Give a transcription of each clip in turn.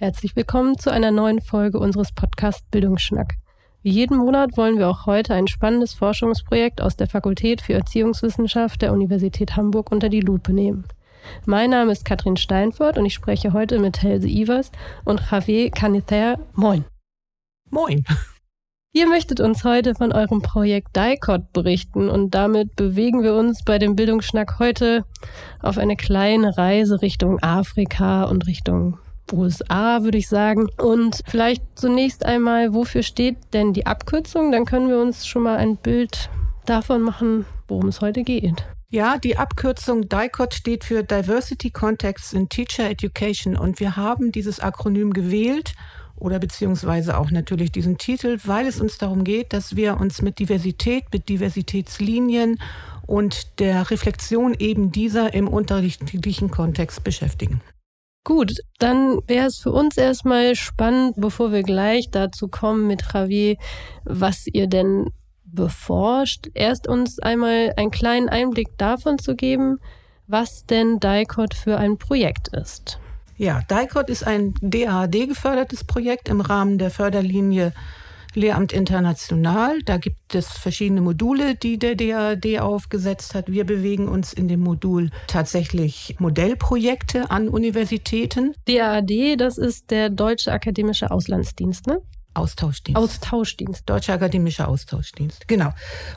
Herzlich willkommen zu einer neuen Folge unseres Podcasts Bildungsschnack. Wie jeden Monat wollen wir auch heute ein spannendes Forschungsprojekt aus der Fakultät für Erziehungswissenschaft der Universität Hamburg unter die Lupe nehmen. Mein Name ist Katrin Steinfurt und ich spreche heute mit Helse Ivers und Javier Canither. Moin. Moin. Ihr möchtet uns heute von eurem Projekt DICOT berichten und damit bewegen wir uns bei dem Bildungsschnack heute auf eine kleine Reise Richtung Afrika und Richtung USA, würde ich sagen. Und vielleicht zunächst einmal, wofür steht denn die Abkürzung? Dann können wir uns schon mal ein Bild davon machen, worum es heute geht. Ja, die Abkürzung DICOT steht für Diversity Contexts in Teacher Education und wir haben dieses Akronym gewählt oder beziehungsweise auch natürlich diesen Titel, weil es uns darum geht, dass wir uns mit Diversität, mit Diversitätslinien und der Reflexion eben dieser im unterschiedlichen Kontext beschäftigen. Gut, dann wäre es für uns erstmal spannend, bevor wir gleich dazu kommen mit Javier, was ihr denn beforscht, erst uns einmal einen kleinen Einblick davon zu geben, was denn DICOT für ein Projekt ist. Ja, DICOT ist ein DAAD-gefördertes Projekt im Rahmen der Förderlinie Lehramt International. Da gibt es verschiedene Module, die der DAAD aufgesetzt hat. Wir bewegen uns in dem Modul tatsächlich Modellprojekte an Universitäten. DAAD, das ist der Deutsche Akademische Auslandsdienst, ne? Austauschdienst. Austauschdienst. Deutscher Akademischer Austauschdienst, genau.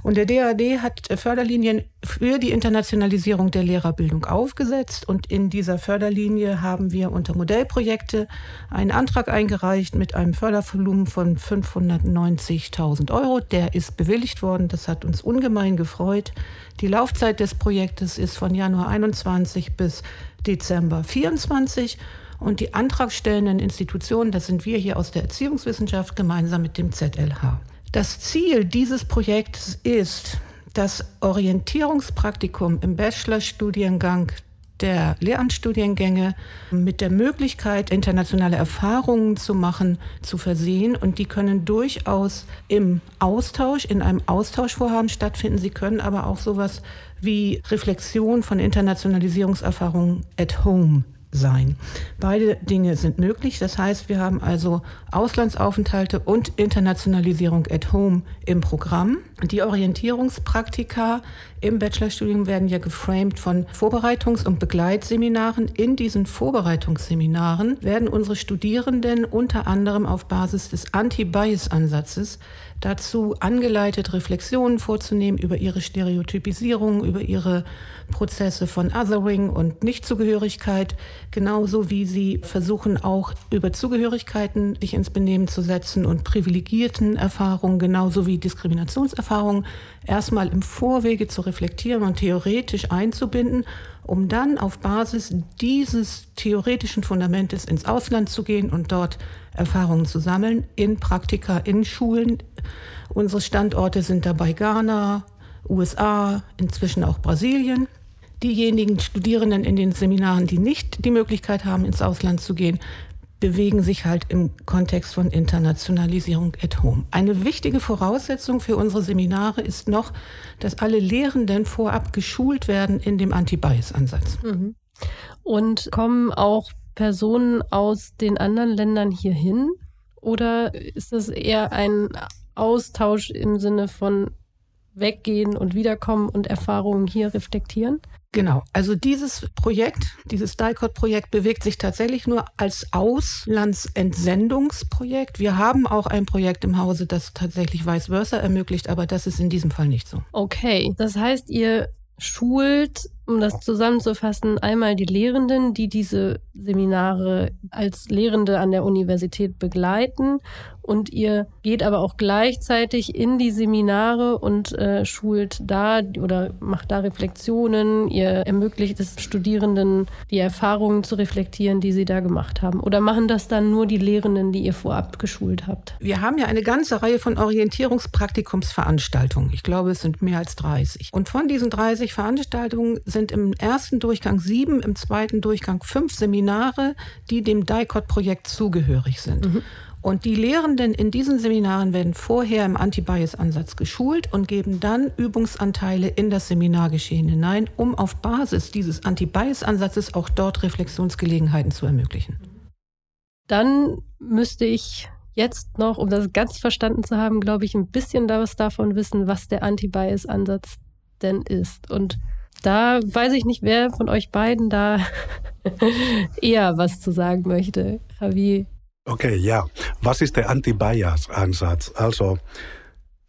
Und der DAD hat Förderlinien für die Internationalisierung der Lehrerbildung aufgesetzt. Und in dieser Förderlinie haben wir unter Modellprojekte einen Antrag eingereicht mit einem Fördervolumen von 590.000 Euro. Der ist bewilligt worden. Das hat uns ungemein gefreut. Die Laufzeit des Projektes ist von Januar 21 bis Dezember 24. Und die antragstellenden Institutionen, das sind wir hier aus der Erziehungswissenschaft gemeinsam mit dem ZLH. Das Ziel dieses Projekts ist, das Orientierungspraktikum im Bachelorstudiengang der Lehramtsstudiengänge mit der Möglichkeit, internationale Erfahrungen zu machen, zu versehen. Und die können durchaus im Austausch, in einem Austauschvorhaben stattfinden. Sie können aber auch sowas wie Reflexion von Internationalisierungserfahrungen at home sein. Beide Dinge sind möglich. Das heißt, wir haben also Auslandsaufenthalte und Internationalisierung at home im Programm. Die Orientierungspraktika im Bachelorstudium werden ja geframed von Vorbereitungs- und Begleitseminaren. In diesen Vorbereitungsseminaren werden unsere Studierenden unter anderem auf Basis des Anti-Bias-Ansatzes dazu angeleitet, Reflexionen vorzunehmen über ihre Stereotypisierung, über ihre Prozesse von Othering und Nichtzugehörigkeit, genauso wie sie versuchen auch über Zugehörigkeiten sich ins Benehmen zu setzen und privilegierten Erfahrungen, genauso wie Diskriminationserfahrungen, erstmal im Vorwege zu reflektieren und theoretisch einzubinden, um dann auf Basis dieses theoretischen Fundamentes ins Ausland zu gehen und dort Erfahrungen zu sammeln, in Praktika, in Schulen. Unsere Standorte sind dabei Ghana, USA, inzwischen auch Brasilien. Diejenigen Studierenden in den Seminaren, die nicht die Möglichkeit haben, ins Ausland zu gehen, bewegen sich halt im Kontext von Internationalisierung at home. Eine wichtige Voraussetzung für unsere Seminare ist noch, dass alle Lehrenden vorab geschult werden in dem Anti-Bias-Ansatz. Mhm. Und kommen auch Personen aus den anderen Ländern hierhin? Oder ist das eher ein Austausch im Sinne von weggehen und wiederkommen und Erfahrungen hier reflektieren? Genau, also dieses Projekt, dieses DICOT-Projekt bewegt sich tatsächlich nur als Auslandsentsendungsprojekt. Wir haben auch ein Projekt im Hause, das tatsächlich vice versa ermöglicht, aber das ist in diesem Fall nicht so. Okay, das heißt, ihr schult um das zusammenzufassen, einmal die Lehrenden, die diese Seminare als Lehrende an der Universität begleiten. Und ihr geht aber auch gleichzeitig in die Seminare und äh, schult da oder macht da Reflexionen. Ihr ermöglicht es Studierenden, die Erfahrungen zu reflektieren, die sie da gemacht haben. Oder machen das dann nur die Lehrenden, die ihr vorab geschult habt? Wir haben ja eine ganze Reihe von Orientierungspraktikumsveranstaltungen. Ich glaube, es sind mehr als 30. Und von diesen 30 Veranstaltungen sind im ersten Durchgang sieben, im zweiten Durchgang fünf Seminare, die dem DICOT-Projekt zugehörig sind. Mhm. Und die Lehrenden in diesen Seminaren werden vorher im Anti-Bias-Ansatz geschult und geben dann Übungsanteile in das Seminargeschehen hinein, um auf Basis dieses Anti-Bias-Ansatzes auch dort Reflexionsgelegenheiten zu ermöglichen. Dann müsste ich jetzt noch, um das ganz verstanden zu haben, glaube ich, ein bisschen was davon wissen, was der Anti-Bias-Ansatz denn ist. Und da weiß ich nicht, wer von euch beiden da eher was zu sagen möchte. Javi. Okay, ja. Was ist der Anti-Bias-Ansatz? Also,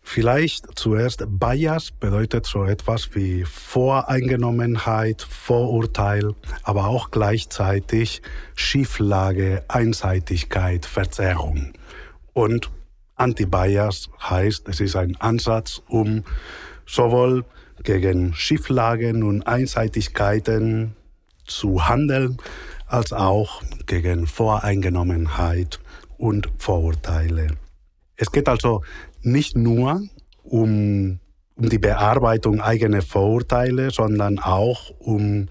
vielleicht zuerst, Bias bedeutet so etwas wie Voreingenommenheit, Vorurteil, aber auch gleichzeitig Schieflage, Einseitigkeit, Verzerrung. Und Anti-Bias heißt, es ist ein Ansatz, um sowohl gegen Schieflagen und Einseitigkeiten zu handeln, als auch gegen Voreingenommenheit und Vorurteile. Es geht also nicht nur um, um die Bearbeitung eigener Vorurteile, sondern auch um,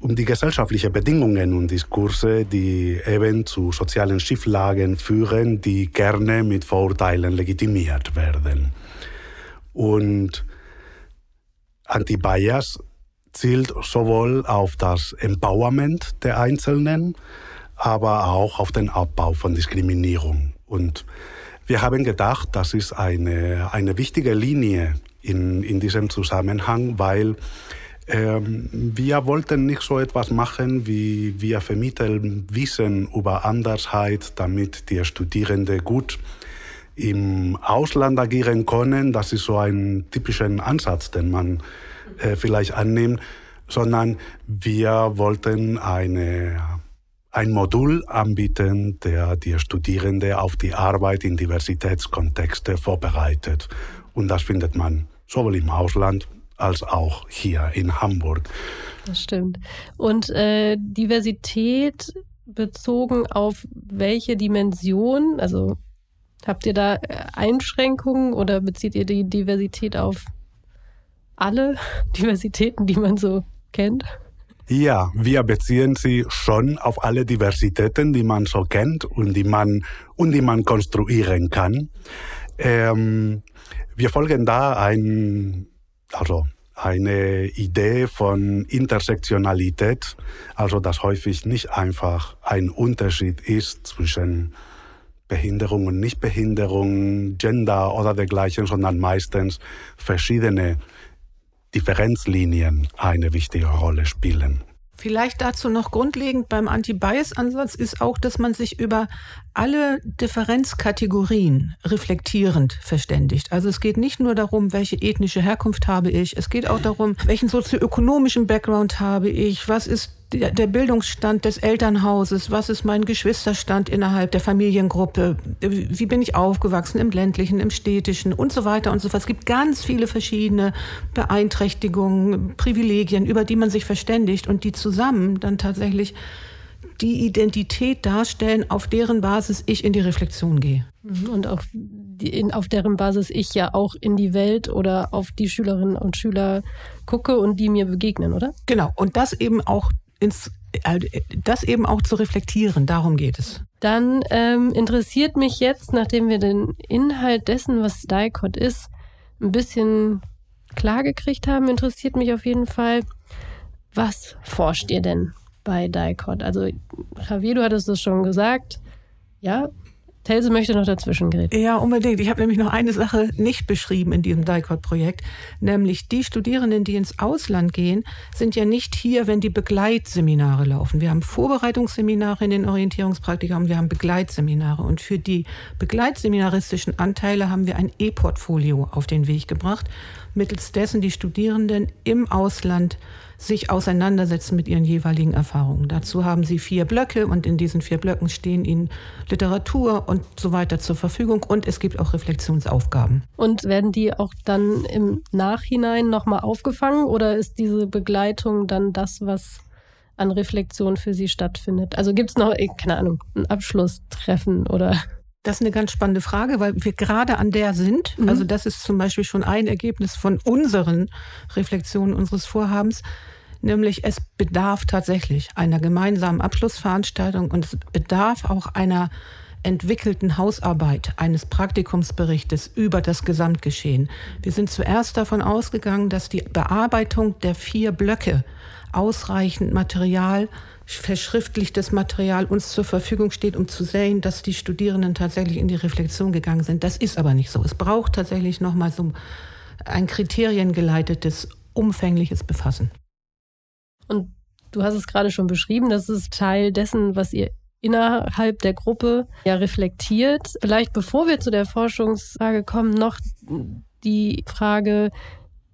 um die gesellschaftlichen Bedingungen und Diskurse, die eben zu sozialen Schieflagen führen, die gerne mit Vorurteilen legitimiert werden. Und Anti-Bias zielt sowohl auf das Empowerment der Einzelnen, aber auch auf den Abbau von Diskriminierung. Und wir haben gedacht, das ist eine, eine wichtige Linie in, in diesem Zusammenhang, weil ähm, wir wollten nicht so etwas machen, wie wir vermitteln Wissen über Andersheit, damit die Studierenden gut im Ausland agieren können. Das ist so ein typischer Ansatz, den man äh, vielleicht annimmt, sondern wir wollten eine, ein Modul anbieten, der die Studierenden auf die Arbeit in Diversitätskontexte vorbereitet. Und das findet man sowohl im Ausland als auch hier in Hamburg. Das stimmt. Und äh, Diversität bezogen auf welche Dimension? Also habt ihr da äh, Einschränkungen oder bezieht ihr die Diversität auf alle Diversitäten, die man so kennt? Ja, wir beziehen sie schon auf alle Diversitäten, die man so kennt und die man, und die man konstruieren kann. Ähm, wir folgen da ein, also eine Idee von Intersektionalität, also dass häufig nicht einfach ein Unterschied ist zwischen Behinderung und Nichtbehinderung, Gender oder dergleichen, sondern meistens verschiedene Differenzlinien eine wichtige Rolle spielen. Vielleicht dazu noch grundlegend beim Anti-Bias-Ansatz ist auch, dass man sich über alle Differenzkategorien reflektierend verständigt. Also es geht nicht nur darum, welche ethnische Herkunft habe ich, es geht auch darum, welchen sozioökonomischen Background habe ich, was ist der Bildungsstand des Elternhauses, was ist mein Geschwisterstand innerhalb der Familiengruppe, wie bin ich aufgewachsen im ländlichen, im städtischen und so weiter und so fort. Es gibt ganz viele verschiedene Beeinträchtigungen, Privilegien, über die man sich verständigt und die zusammen dann tatsächlich die Identität darstellen, auf deren Basis ich in die Reflexion gehe. Mhm. Und auf, die, auf deren Basis ich ja auch in die Welt oder auf die Schülerinnen und Schüler gucke und die mir begegnen, oder? Genau. Und das eben auch ins, äh, das eben auch zu reflektieren, darum geht es. Dann ähm, interessiert mich jetzt, nachdem wir den Inhalt dessen, was DICOT ist, ein bisschen klargekriegt haben, interessiert mich auf jeden Fall, was forscht ihr denn? bei DICOT. Also Javier, du hattest es schon gesagt. Ja, Telse möchte noch dazwischen gehen. Ja, unbedingt. Ich habe nämlich noch eine Sache nicht beschrieben in diesem DICOT-Projekt, nämlich die Studierenden, die ins Ausland gehen, sind ja nicht hier, wenn die Begleitseminare laufen. Wir haben Vorbereitungsseminare in den Orientierungspraktika und wir haben Begleitseminare. Und für die begleitseminaristischen Anteile haben wir ein E-Portfolio auf den Weg gebracht, mittels dessen die Studierenden im Ausland sich auseinandersetzen mit ihren jeweiligen Erfahrungen. Dazu haben sie vier Blöcke und in diesen vier Blöcken stehen ihnen Literatur und so weiter zur Verfügung und es gibt auch Reflexionsaufgaben. Und werden die auch dann im Nachhinein nochmal aufgefangen oder ist diese Begleitung dann das, was an Reflexion für sie stattfindet? Also gibt es noch, keine Ahnung, ein Abschlusstreffen oder das ist eine ganz spannende Frage, weil wir gerade an der sind. Mhm. Also das ist zum Beispiel schon ein Ergebnis von unseren Reflexionen unseres Vorhabens. Nämlich es bedarf tatsächlich einer gemeinsamen Abschlussveranstaltung und es bedarf auch einer entwickelten Hausarbeit eines Praktikumsberichtes über das Gesamtgeschehen. Wir sind zuerst davon ausgegangen, dass die Bearbeitung der vier Blöcke ausreichend Material, verschriftlichtes Material uns zur Verfügung steht, um zu sehen, dass die Studierenden tatsächlich in die Reflexion gegangen sind. Das ist aber nicht so. Es braucht tatsächlich nochmal so ein kriteriengeleitetes, umfängliches Befassen. Und du hast es gerade schon beschrieben, das ist Teil dessen, was ihr innerhalb der Gruppe ja reflektiert. Vielleicht bevor wir zu der Forschungsfrage kommen, noch die Frage,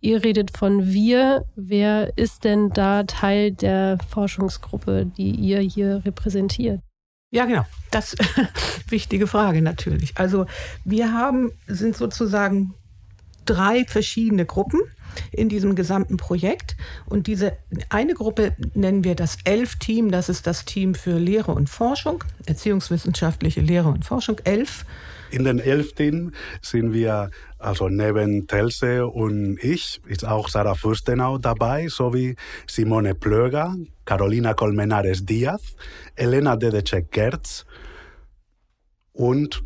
ihr redet von wir. Wer ist denn da Teil der Forschungsgruppe, die ihr hier repräsentiert? Ja, genau. Das wichtige Frage natürlich. Also wir haben, sind sozusagen drei verschiedene Gruppen in diesem gesamten Projekt. Und diese eine Gruppe nennen wir das ELF-Team. Das ist das Team für Lehre und Forschung, erziehungswissenschaftliche Lehre und Forschung, ELF. In den Elf-Team sind wir, also neben Telse und ich, ist auch Sarah Fürstenau dabei, sowie Simone Plöger, Carolina Colmenares Diaz, Elena Dedecek-Gertz und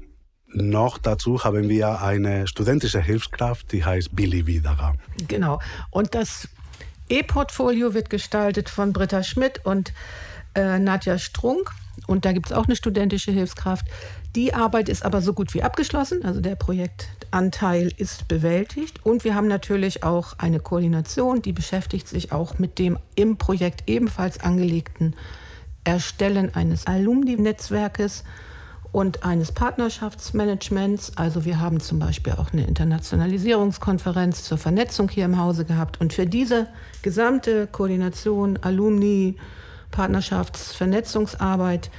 noch dazu haben wir eine studentische Hilfskraft, die heißt Billy Widerer. Genau. Und das E-Portfolio wird gestaltet von Britta Schmidt und äh, Nadja Strunk. Und da gibt es auch eine studentische Hilfskraft. Die Arbeit ist aber so gut wie abgeschlossen. Also der Projektanteil ist bewältigt. Und wir haben natürlich auch eine Koordination, die beschäftigt sich auch mit dem im Projekt ebenfalls angelegten Erstellen eines Alumni-Netzwerkes und eines Partnerschaftsmanagements. Also wir haben zum Beispiel auch eine Internationalisierungskonferenz zur Vernetzung hier im Hause gehabt. Und für diese gesamte Koordination, Alumni, Partnerschaftsvernetzungsarbeit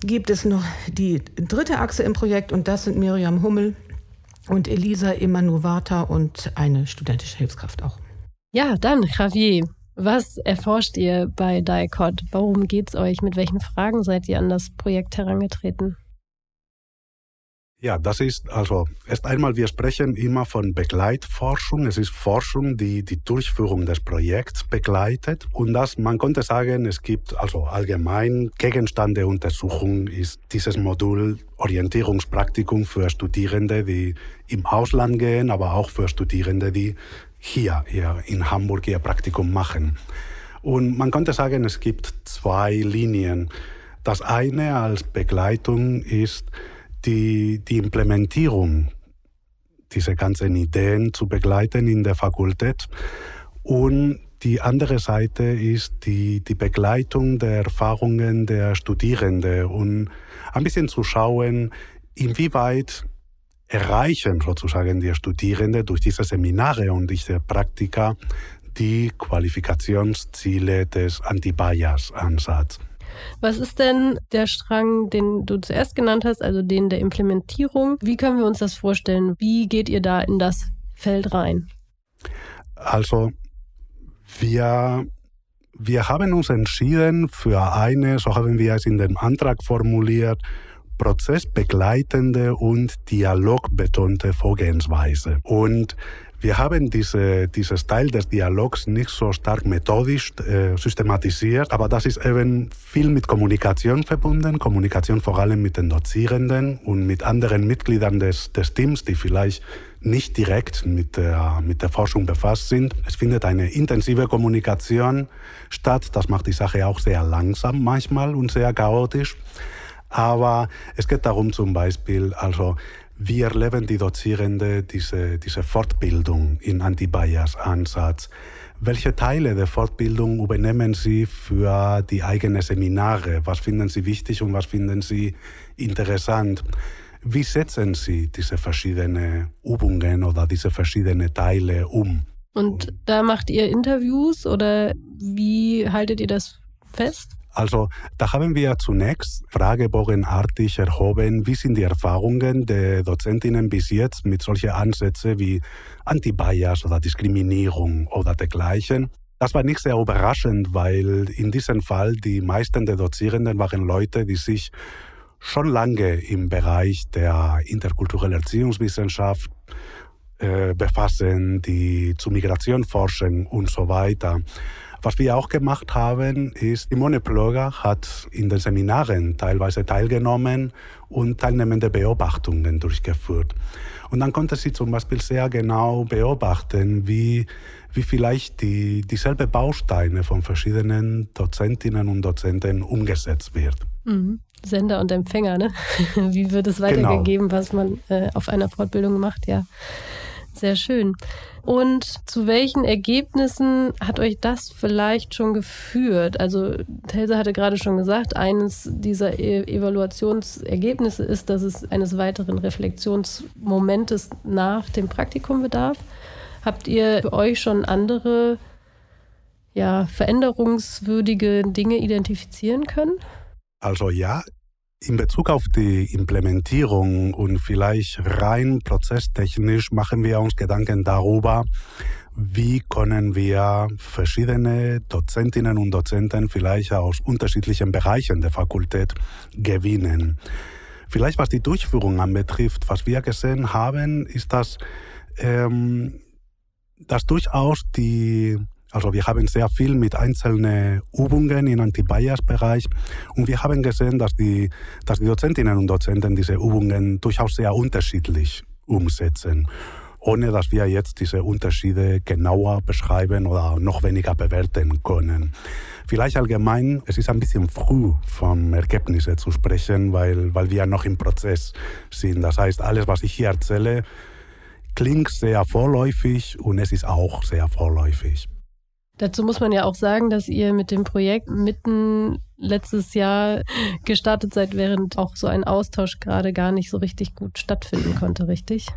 gibt es noch die dritte Achse im Projekt und das sind Miriam Hummel und Elisa Emanuwata und eine studentische Hilfskraft auch. Ja, dann Javier. Was erforscht ihr bei DICOT? Warum geht es euch? Mit welchen Fragen seid ihr an das Projekt herangetreten? Ja, das ist also erst einmal, wir sprechen immer von Begleitforschung. Es ist Forschung, die die Durchführung des Projekts begleitet. Und das, man könnte sagen, es gibt also allgemein Gegenstand der Untersuchung ist dieses Modul Orientierungspraktikum für Studierende, die im Ausland gehen, aber auch für Studierende, die hier, hier in Hamburg ihr Praktikum machen. Und man könnte sagen, es gibt zwei Linien. Das eine als Begleitung ist, die, die Implementierung dieser ganzen Ideen zu begleiten in der Fakultät. Und die andere Seite ist die, die Begleitung der Erfahrungen der Studierenden und ein bisschen zu schauen, inwieweit erreichen sozusagen die Studierenden durch diese Seminare und diese Praktika die Qualifikationsziele des Anti-Bias-Ansatzes. Was ist denn der Strang, den du zuerst genannt hast, also den der Implementierung? Wie können wir uns das vorstellen? Wie geht ihr da in das Feld rein? Also, wir, wir haben uns entschieden für eine, so haben wir es in dem Antrag formuliert, prozessbegleitende und dialogbetonte Vorgehensweise. Und wir haben diese, dieses Teil des Dialogs nicht so stark methodisch äh, systematisiert, aber das ist eben viel mit Kommunikation verbunden, Kommunikation vor allem mit den Dozierenden und mit anderen Mitgliedern des, des Teams, die vielleicht nicht direkt mit der, mit der Forschung befasst sind. Es findet eine intensive Kommunikation statt. Das macht die Sache auch sehr langsam manchmal und sehr chaotisch. Aber es geht darum zum Beispiel, also wie erleben die Dozierenden diese, diese Fortbildung in Anti-Bias-Ansatz? Welche Teile der Fortbildung übernehmen Sie für die eigenen Seminare? Was finden Sie wichtig und was finden Sie interessant? Wie setzen Sie diese verschiedenen Übungen oder diese verschiedenen Teile um? Und da macht ihr Interviews oder wie haltet ihr das fest? Also da haben wir zunächst fragebogenartig erhoben, wie sind die Erfahrungen der Dozentinnen bis jetzt mit solchen Ansätzen wie Anti-Bias oder Diskriminierung oder dergleichen. Das war nicht sehr überraschend, weil in diesem Fall die meisten der Dozierenden waren Leute, die sich schon lange im Bereich der interkulturellen Erziehungswissenschaft äh, befassen, die zu Migration forschen und so weiter. Was wir auch gemacht haben, ist, Simone Plöger hat in den Seminaren teilweise teilgenommen und teilnehmende Beobachtungen durchgeführt. Und dann konnte sie zum Beispiel sehr genau beobachten, wie, wie vielleicht die, dieselbe Bausteine von verschiedenen Dozentinnen und Dozenten umgesetzt wird. Mhm. Sender und Empfänger, ne? wie wird es weitergegeben, genau. was man äh, auf einer Fortbildung macht, ja. Sehr schön. Und zu welchen Ergebnissen hat euch das vielleicht schon geführt? Also Telse hatte gerade schon gesagt, eines dieser e Evaluationsergebnisse ist, dass es eines weiteren Reflexionsmomentes nach dem Praktikum bedarf. Habt ihr für euch schon andere ja, veränderungswürdige Dinge identifizieren können? Also ja, in Bezug auf die Implementierung und vielleicht rein prozesstechnisch machen wir uns Gedanken darüber, wie können wir verschiedene Dozentinnen und Dozenten vielleicht aus unterschiedlichen Bereichen der Fakultät gewinnen. Vielleicht was die Durchführung anbetrifft, was wir gesehen haben, ist, dass, ähm, dass durchaus die also wir haben sehr viel mit einzelnen Übungen im Anti-Bias-Bereich und wir haben gesehen, dass die, dass die Dozentinnen und Dozenten diese Übungen durchaus sehr unterschiedlich umsetzen, ohne dass wir jetzt diese Unterschiede genauer beschreiben oder noch weniger bewerten können. Vielleicht allgemein, es ist ein bisschen früh von Ergebnissen zu sprechen, weil, weil wir noch im Prozess sind. Das heißt, alles, was ich hier erzähle, klingt sehr vorläufig und es ist auch sehr vorläufig. Dazu muss man ja auch sagen, dass ihr mit dem Projekt mitten letztes Jahr gestartet seid, während auch so ein Austausch gerade gar nicht so richtig gut stattfinden konnte, richtig?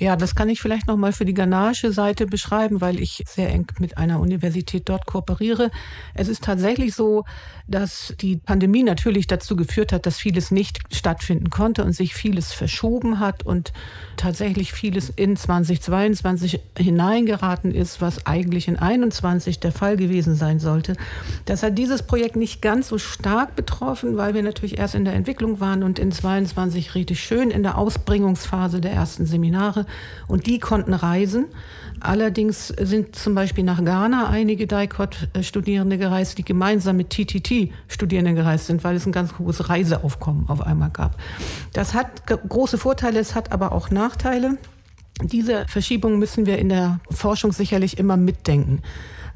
Ja, das kann ich vielleicht nochmal für die ghanaische Seite beschreiben, weil ich sehr eng mit einer Universität dort kooperiere. Es ist tatsächlich so, dass die Pandemie natürlich dazu geführt hat, dass vieles nicht stattfinden konnte und sich vieles verschoben hat und tatsächlich vieles in 2022 hineingeraten ist, was eigentlich in 21 der Fall gewesen sein sollte. Das hat dieses Projekt nicht ganz so stark betroffen, weil wir natürlich erst in der Entwicklung waren und in 22 richtig schön in der Ausbringungsphase der ersten Seminare und die konnten reisen. Allerdings sind zum Beispiel nach Ghana einige DICOT-Studierende gereist, die gemeinsam mit TTT-Studierenden gereist sind, weil es ein ganz hohes Reiseaufkommen auf einmal gab. Das hat große Vorteile, es hat aber auch Nachteile. Diese Verschiebung müssen wir in der Forschung sicherlich immer mitdenken.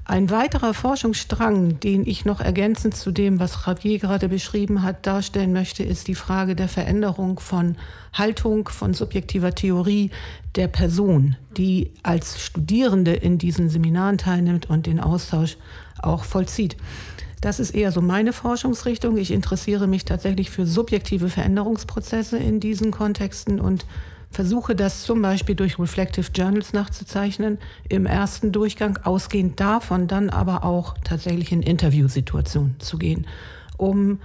Ein weiterer Forschungsstrang, den ich noch ergänzend zu dem, was Javier gerade beschrieben hat, darstellen möchte, ist die Frage der Veränderung von Haltung, von subjektiver Theorie der Person, die als Studierende in diesen Seminaren teilnimmt und den Austausch auch vollzieht. Das ist eher so meine Forschungsrichtung. Ich interessiere mich tatsächlich für subjektive Veränderungsprozesse in diesen Kontexten und versuche das zum Beispiel durch Reflective Journals nachzuzeichnen, im ersten Durchgang ausgehend davon dann aber auch tatsächlich in Interviewsituationen zu gehen, um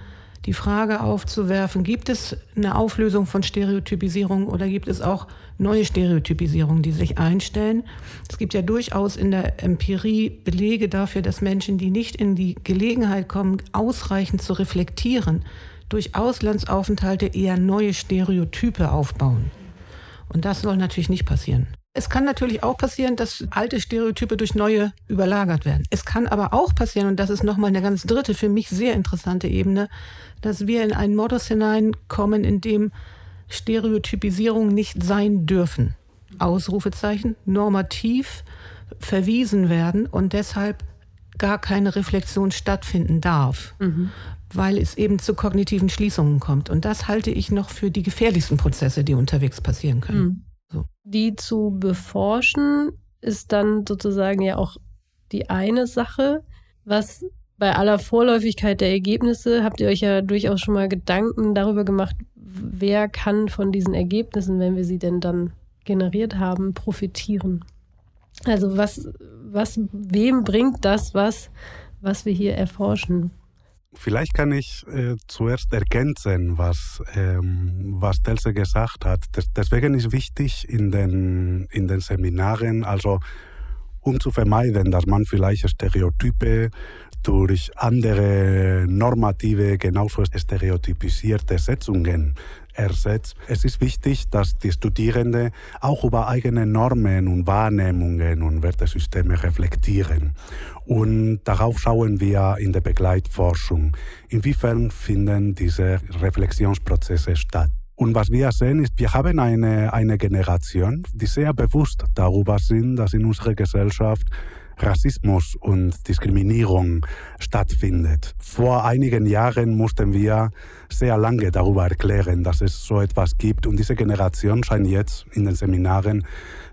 die Frage aufzuwerfen, gibt es eine Auflösung von Stereotypisierung oder gibt es auch neue Stereotypisierungen, die sich einstellen? Es gibt ja durchaus in der Empirie Belege dafür, dass Menschen, die nicht in die Gelegenheit kommen, ausreichend zu reflektieren, durch Auslandsaufenthalte eher neue Stereotype aufbauen. Und das soll natürlich nicht passieren. Es kann natürlich auch passieren, dass alte Stereotype durch neue überlagert werden. Es kann aber auch passieren, und das ist nochmal eine ganz dritte, für mich sehr interessante Ebene, dass wir in einen Modus hineinkommen, in dem Stereotypisierung nicht sein dürfen. Ausrufezeichen, normativ verwiesen werden und deshalb gar keine Reflexion stattfinden darf. Mhm weil es eben zu kognitiven Schließungen kommt. Und das halte ich noch für die gefährlichsten Prozesse, die unterwegs passieren können. Mhm. So. Die zu beforschen ist dann sozusagen ja auch die eine Sache. Was bei aller Vorläufigkeit der Ergebnisse habt ihr euch ja durchaus schon mal Gedanken darüber gemacht, wer kann von diesen Ergebnissen, wenn wir sie denn dann generiert haben, profitieren. Also was, was, wem bringt das was, was wir hier erforschen? Vielleicht kann ich äh, zuerst ergänzen, was, ähm, was Telse gesagt hat. Das, deswegen ist wichtig in den, in den Seminaren, also um zu vermeiden, dass man vielleicht Stereotype durch andere normative, genauso stereotypisierte Setzungen ersetzt. Es ist wichtig, dass die Studierenden auch über eigene Normen und Wahrnehmungen und Wertesysteme reflektieren. Und darauf schauen wir in der Begleitforschung. Inwiefern finden diese Reflexionsprozesse statt? Und was wir sehen, ist, wir haben eine, eine Generation, die sehr bewusst darüber sind, dass in unserer Gesellschaft Rassismus und Diskriminierung stattfindet. Vor einigen Jahren mussten wir sehr lange darüber erklären, dass es so etwas gibt und diese Generation scheint jetzt in den Seminaren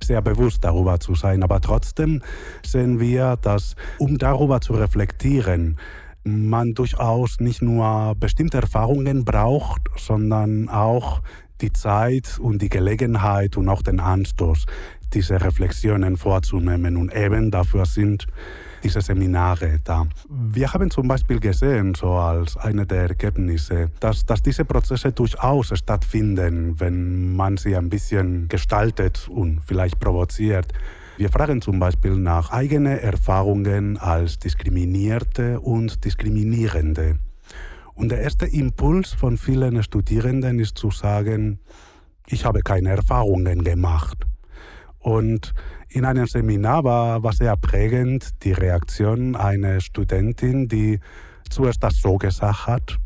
sehr bewusst darüber zu sein. Aber trotzdem sehen wir, dass um darüber zu reflektieren, man durchaus nicht nur bestimmte Erfahrungen braucht, sondern auch die Zeit und die Gelegenheit und auch den Anstoß, diese Reflexionen vorzunehmen. Und eben dafür sind diese Seminare da. Wir haben zum Beispiel gesehen, so als eine der Ergebnisse, dass, dass diese Prozesse durchaus stattfinden, wenn man sie ein bisschen gestaltet und vielleicht provoziert. Wir fragen zum Beispiel nach eigenen Erfahrungen als Diskriminierte und Diskriminierende. Und der erste Impuls von vielen Studierenden ist zu sagen, ich habe keine Erfahrungen gemacht. Und in einem Seminar war, war sehr prägend die Reaktion einer Studentin, die zuerst das so gesagt hat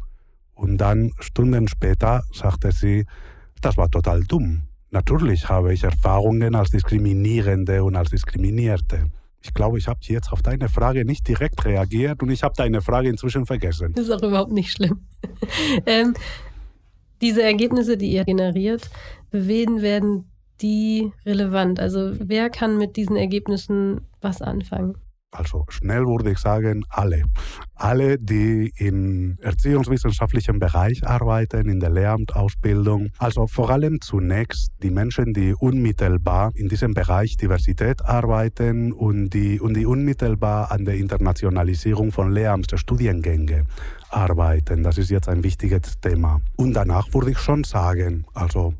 und dann Stunden später sagte sie, das war total dumm. Natürlich habe ich Erfahrungen als Diskriminierende und als Diskriminierte. Ich glaube, ich habe jetzt auf deine Frage nicht direkt reagiert und ich habe deine Frage inzwischen vergessen. Das ist auch überhaupt nicht schlimm. ähm, diese Ergebnisse, die ihr generiert, wen werden die relevant? Also wer kann mit diesen Ergebnissen was anfangen? Also schnell würde ich sagen, alle. Alle, die im erziehungswissenschaftlichen Bereich arbeiten, in der Lehramtausbildung. Also vor allem zunächst die Menschen, die unmittelbar in diesem Bereich Diversität arbeiten und die, und die unmittelbar an der Internationalisierung von Lehramtsstudiengänge arbeiten. Das ist jetzt ein wichtiges Thema. Und danach würde ich schon sagen, also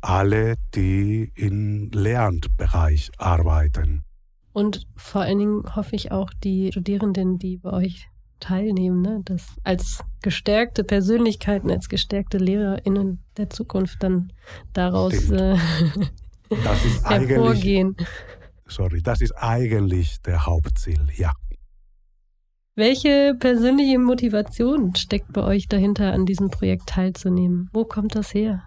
alle, die im Lehramtbereich arbeiten. Und vor allen Dingen hoffe ich auch die Studierenden, die bei euch teilnehmen, ne? dass als gestärkte Persönlichkeiten, als gestärkte LehrerInnen der Zukunft dann daraus äh, hervorgehen. Sorry, das ist eigentlich der Hauptziel, ja. Welche persönliche Motivation steckt bei euch dahinter, an diesem Projekt teilzunehmen? Wo kommt das her?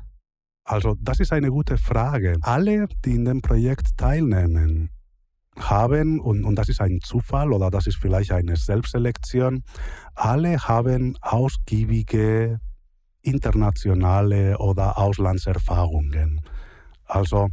Also, das ist eine gute Frage. Alle, die in dem Projekt teilnehmen, haben, und, und das ist ein Zufall oder das ist vielleicht eine Selbstselektion, alle haben ausgiebige internationale oder Auslandserfahrungen. Also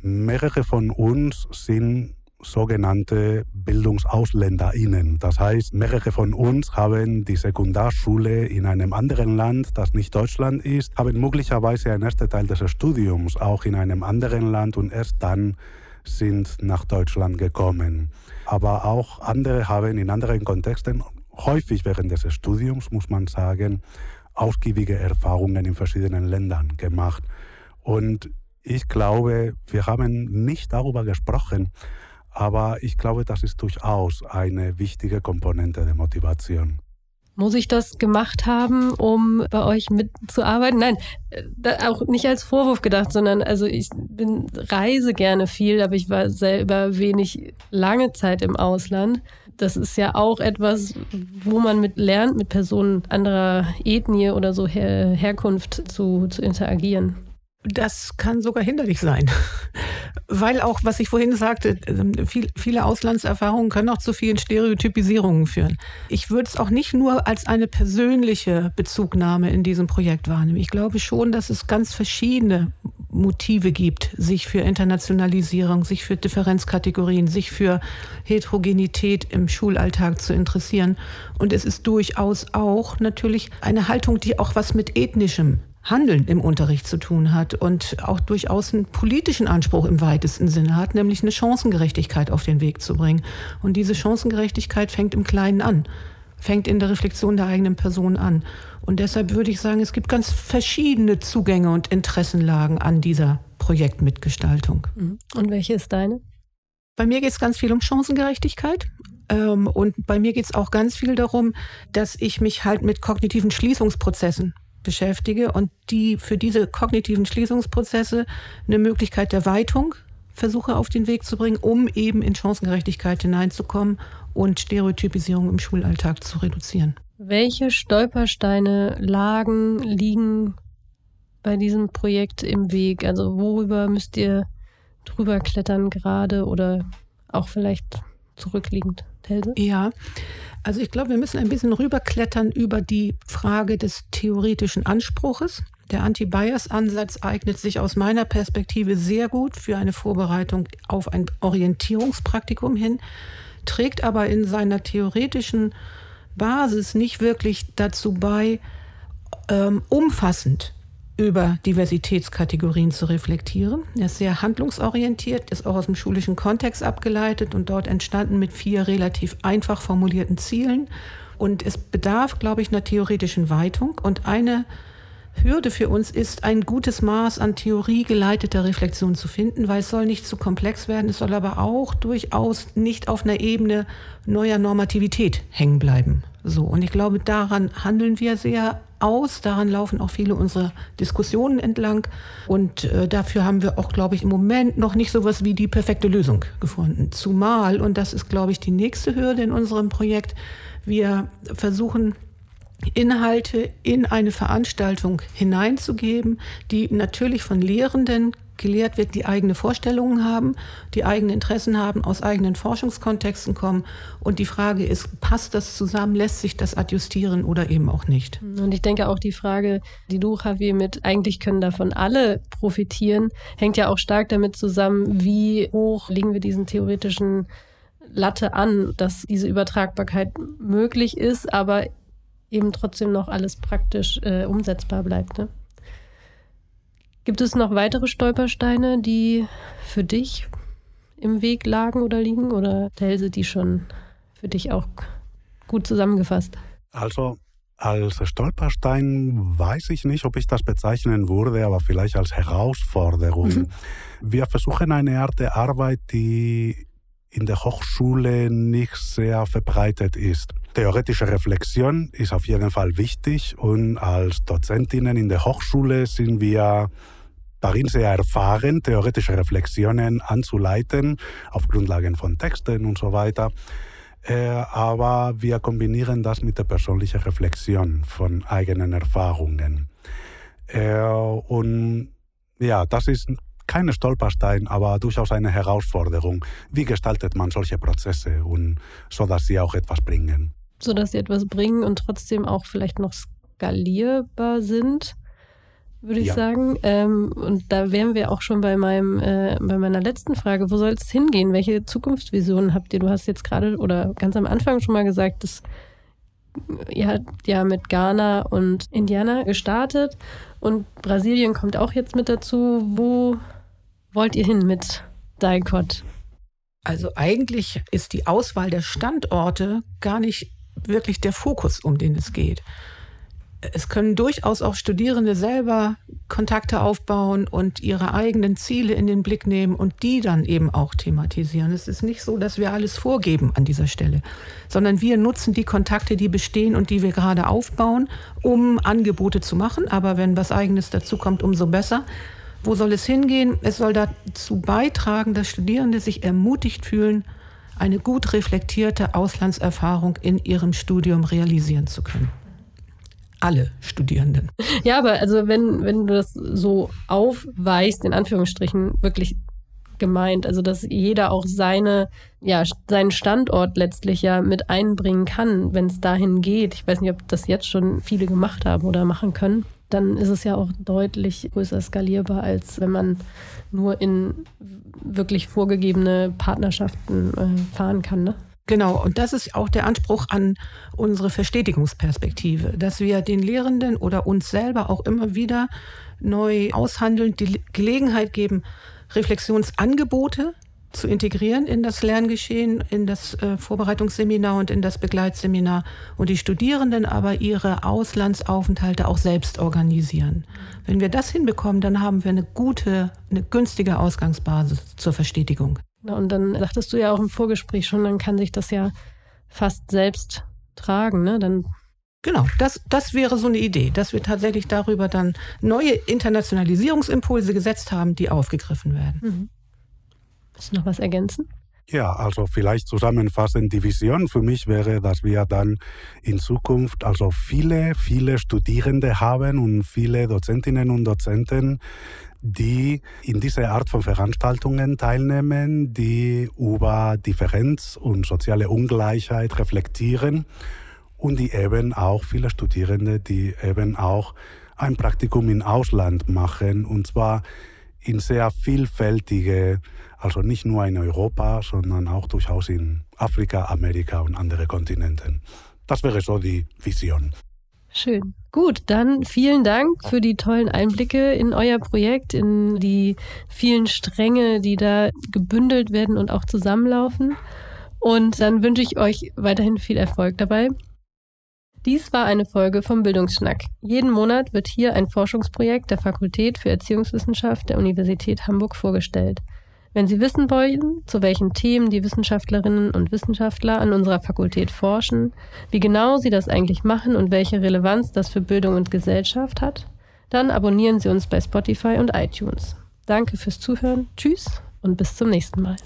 mehrere von uns sind sogenannte BildungsausländerInnen. Das heißt, mehrere von uns haben die Sekundarschule in einem anderen Land, das nicht Deutschland ist, haben möglicherweise einen ersten Teil des Studiums auch in einem anderen Land und erst dann sind nach Deutschland gekommen. Aber auch andere haben in anderen Kontexten, häufig während des Studiums, muss man sagen, ausgiebige Erfahrungen in verschiedenen Ländern gemacht. Und ich glaube, wir haben nicht darüber gesprochen, aber ich glaube, das ist durchaus eine wichtige Komponente der Motivation. Muss ich das gemacht haben, um bei euch mitzuarbeiten? Nein, auch nicht als Vorwurf gedacht, sondern also ich bin, reise gerne viel, aber ich war selber wenig lange Zeit im Ausland. Das ist ja auch etwas, wo man mit lernt, mit Personen anderer Ethnie oder so Her Herkunft zu, zu interagieren. Das kann sogar hinderlich sein, weil auch, was ich vorhin sagte, viel, viele Auslandserfahrungen können auch zu vielen Stereotypisierungen führen. Ich würde es auch nicht nur als eine persönliche Bezugnahme in diesem Projekt wahrnehmen. Ich glaube schon, dass es ganz verschiedene Motive gibt, sich für Internationalisierung, sich für Differenzkategorien, sich für Heterogenität im Schulalltag zu interessieren. Und es ist durchaus auch natürlich eine Haltung, die auch was mit ethnischem Handeln im Unterricht zu tun hat und auch durchaus einen politischen Anspruch im weitesten Sinne hat, nämlich eine Chancengerechtigkeit auf den Weg zu bringen. Und diese Chancengerechtigkeit fängt im Kleinen an, fängt in der Reflexion der eigenen Person an. Und deshalb würde ich sagen, es gibt ganz verschiedene Zugänge und Interessenlagen an dieser Projektmitgestaltung. Mhm. Und welche ist deine? Bei mir geht es ganz viel um Chancengerechtigkeit. Ähm, und bei mir geht es auch ganz viel darum, dass ich mich halt mit kognitiven Schließungsprozessen beschäftige und die für diese kognitiven Schließungsprozesse eine Möglichkeit der Weitung versuche auf den Weg zu bringen, um eben in Chancengerechtigkeit hineinzukommen und Stereotypisierung im Schulalltag zu reduzieren. Welche Stolpersteine lagen, liegen bei diesem Projekt im Weg? Also worüber müsst ihr drüber klettern gerade oder auch vielleicht zurückliegend, Telse? Ja, also ich glaube, wir müssen ein bisschen rüberklettern über die Frage des theoretischen Anspruches. Der Anti-Bias-Ansatz eignet sich aus meiner Perspektive sehr gut für eine Vorbereitung auf ein Orientierungspraktikum hin, trägt aber in seiner theoretischen Basis nicht wirklich dazu bei, ähm, umfassend über Diversitätskategorien zu reflektieren. Er ist sehr handlungsorientiert, ist auch aus dem schulischen Kontext abgeleitet und dort entstanden mit vier relativ einfach formulierten Zielen. Und es bedarf, glaube ich, einer theoretischen Weitung. Und eine Hürde für uns ist, ein gutes Maß an theoriegeleiteter Reflexion zu finden, weil es soll nicht zu komplex werden, es soll aber auch durchaus nicht auf einer Ebene neuer Normativität hängen bleiben. So. Und ich glaube, daran handeln wir sehr aus. Daran laufen auch viele unserer Diskussionen entlang. Und äh, dafür haben wir auch, glaube ich, im Moment noch nicht so etwas wie die perfekte Lösung gefunden. Zumal, und das ist, glaube ich, die nächste Hürde in unserem Projekt, wir versuchen, Inhalte in eine Veranstaltung hineinzugeben, die natürlich von Lehrenden gelehrt wird, die eigene Vorstellungen haben, die eigene Interessen haben, aus eigenen Forschungskontexten kommen. Und die Frage ist, passt das zusammen, lässt sich das adjustieren oder eben auch nicht? Und ich denke auch die Frage, die du, Javier, mit eigentlich können davon alle profitieren, hängt ja auch stark damit zusammen, wie hoch legen wir diesen theoretischen Latte an, dass diese Übertragbarkeit möglich ist, aber eben trotzdem noch alles praktisch äh, umsetzbar bleibt. Ne? Gibt es noch weitere Stolpersteine, die für dich im Weg lagen oder liegen? Oder Helse die schon für dich auch gut zusammengefasst? Also als Stolperstein weiß ich nicht, ob ich das bezeichnen würde, aber vielleicht als Herausforderung. Mhm. Wir versuchen eine Art der Arbeit, die in der Hochschule nicht sehr verbreitet ist. Theoretische Reflexion ist auf jeden Fall wichtig und als Dozentinnen in der Hochschule sind wir darin sehr erfahren, theoretische Reflexionen anzuleiten auf Grundlagen von Texten und so weiter. Äh, aber wir kombinieren das mit der persönlichen Reflexion von eigenen Erfahrungen. Äh, und ja, das ist keine Stolperstein, aber durchaus eine Herausforderung. Wie gestaltet man solche Prozesse und so, dass sie auch etwas bringen? So, dass sie etwas bringen und trotzdem auch vielleicht noch skalierbar sind würde ich ja. sagen. Ähm, und da wären wir auch schon bei meinem, äh, bei meiner letzten Frage. Wo soll es hingehen? Welche Zukunftsvisionen habt ihr? Du hast jetzt gerade oder ganz am Anfang schon mal gesagt, dass ihr habt ja mit Ghana und Indiana gestartet und Brasilien kommt auch jetzt mit dazu. Wo wollt ihr hin mit Daikot? Also eigentlich ist die Auswahl der Standorte gar nicht wirklich der Fokus, um den es geht es können durchaus auch Studierende selber Kontakte aufbauen und ihre eigenen Ziele in den Blick nehmen und die dann eben auch thematisieren. Es ist nicht so, dass wir alles vorgeben an dieser Stelle, sondern wir nutzen die Kontakte, die bestehen und die wir gerade aufbauen, um Angebote zu machen. Aber wenn was eigenes dazukommt, umso besser. Wo soll es hingehen? Es soll dazu beitragen, dass Studierende sich ermutigt fühlen, eine gut reflektierte Auslandserfahrung in ihrem Studium realisieren zu können alle Studierenden. Ja, aber also wenn, wenn du das so aufweichst, in Anführungsstrichen, wirklich gemeint, also dass jeder auch seine, ja, seinen Standort letztlich ja mit einbringen kann, wenn es dahin geht. Ich weiß nicht, ob das jetzt schon viele gemacht haben oder machen können. Dann ist es ja auch deutlich größer skalierbar, als wenn man nur in wirklich vorgegebene Partnerschaften äh, fahren kann. Ne? Genau, und das ist auch der Anspruch an unsere Verstetigungsperspektive, dass wir den Lehrenden oder uns selber auch immer wieder neu aushandeln, die Gelegenheit geben, Reflexionsangebote zu integrieren in das Lerngeschehen, in das äh, Vorbereitungsseminar und in das Begleitseminar und die Studierenden aber ihre Auslandsaufenthalte auch selbst organisieren. Wenn wir das hinbekommen, dann haben wir eine gute, eine günstige Ausgangsbasis zur Verstetigung. Und dann sagtest du ja auch im Vorgespräch schon, dann kann sich das ja fast selbst tragen, ne? Dann Genau, das, das wäre so eine Idee, dass wir tatsächlich darüber dann neue Internationalisierungsimpulse gesetzt haben, die aufgegriffen werden. Mhm. Willst du noch was ergänzen? Ja, also vielleicht zusammenfassend die Vision für mich wäre, dass wir dann in Zukunft also viele, viele Studierende haben und viele Dozentinnen und Dozenten, die in dieser Art von Veranstaltungen teilnehmen, die über Differenz und soziale Ungleichheit reflektieren und die eben auch viele Studierende, die eben auch ein Praktikum im Ausland machen und zwar in sehr vielfältige also nicht nur in Europa, sondern auch durchaus in Afrika, Amerika und andere Kontinenten. Das wäre so die Vision. Schön. Gut, dann vielen Dank für die tollen Einblicke in euer Projekt, in die vielen Stränge, die da gebündelt werden und auch zusammenlaufen. Und dann wünsche ich euch weiterhin viel Erfolg dabei. Dies war eine Folge vom Bildungsschnack. Jeden Monat wird hier ein Forschungsprojekt der Fakultät für Erziehungswissenschaft der Universität Hamburg vorgestellt. Wenn Sie wissen wollen, zu welchen Themen die Wissenschaftlerinnen und Wissenschaftler an unserer Fakultät forschen, wie genau sie das eigentlich machen und welche Relevanz das für Bildung und Gesellschaft hat, dann abonnieren Sie uns bei Spotify und iTunes. Danke fürs Zuhören, tschüss und bis zum nächsten Mal.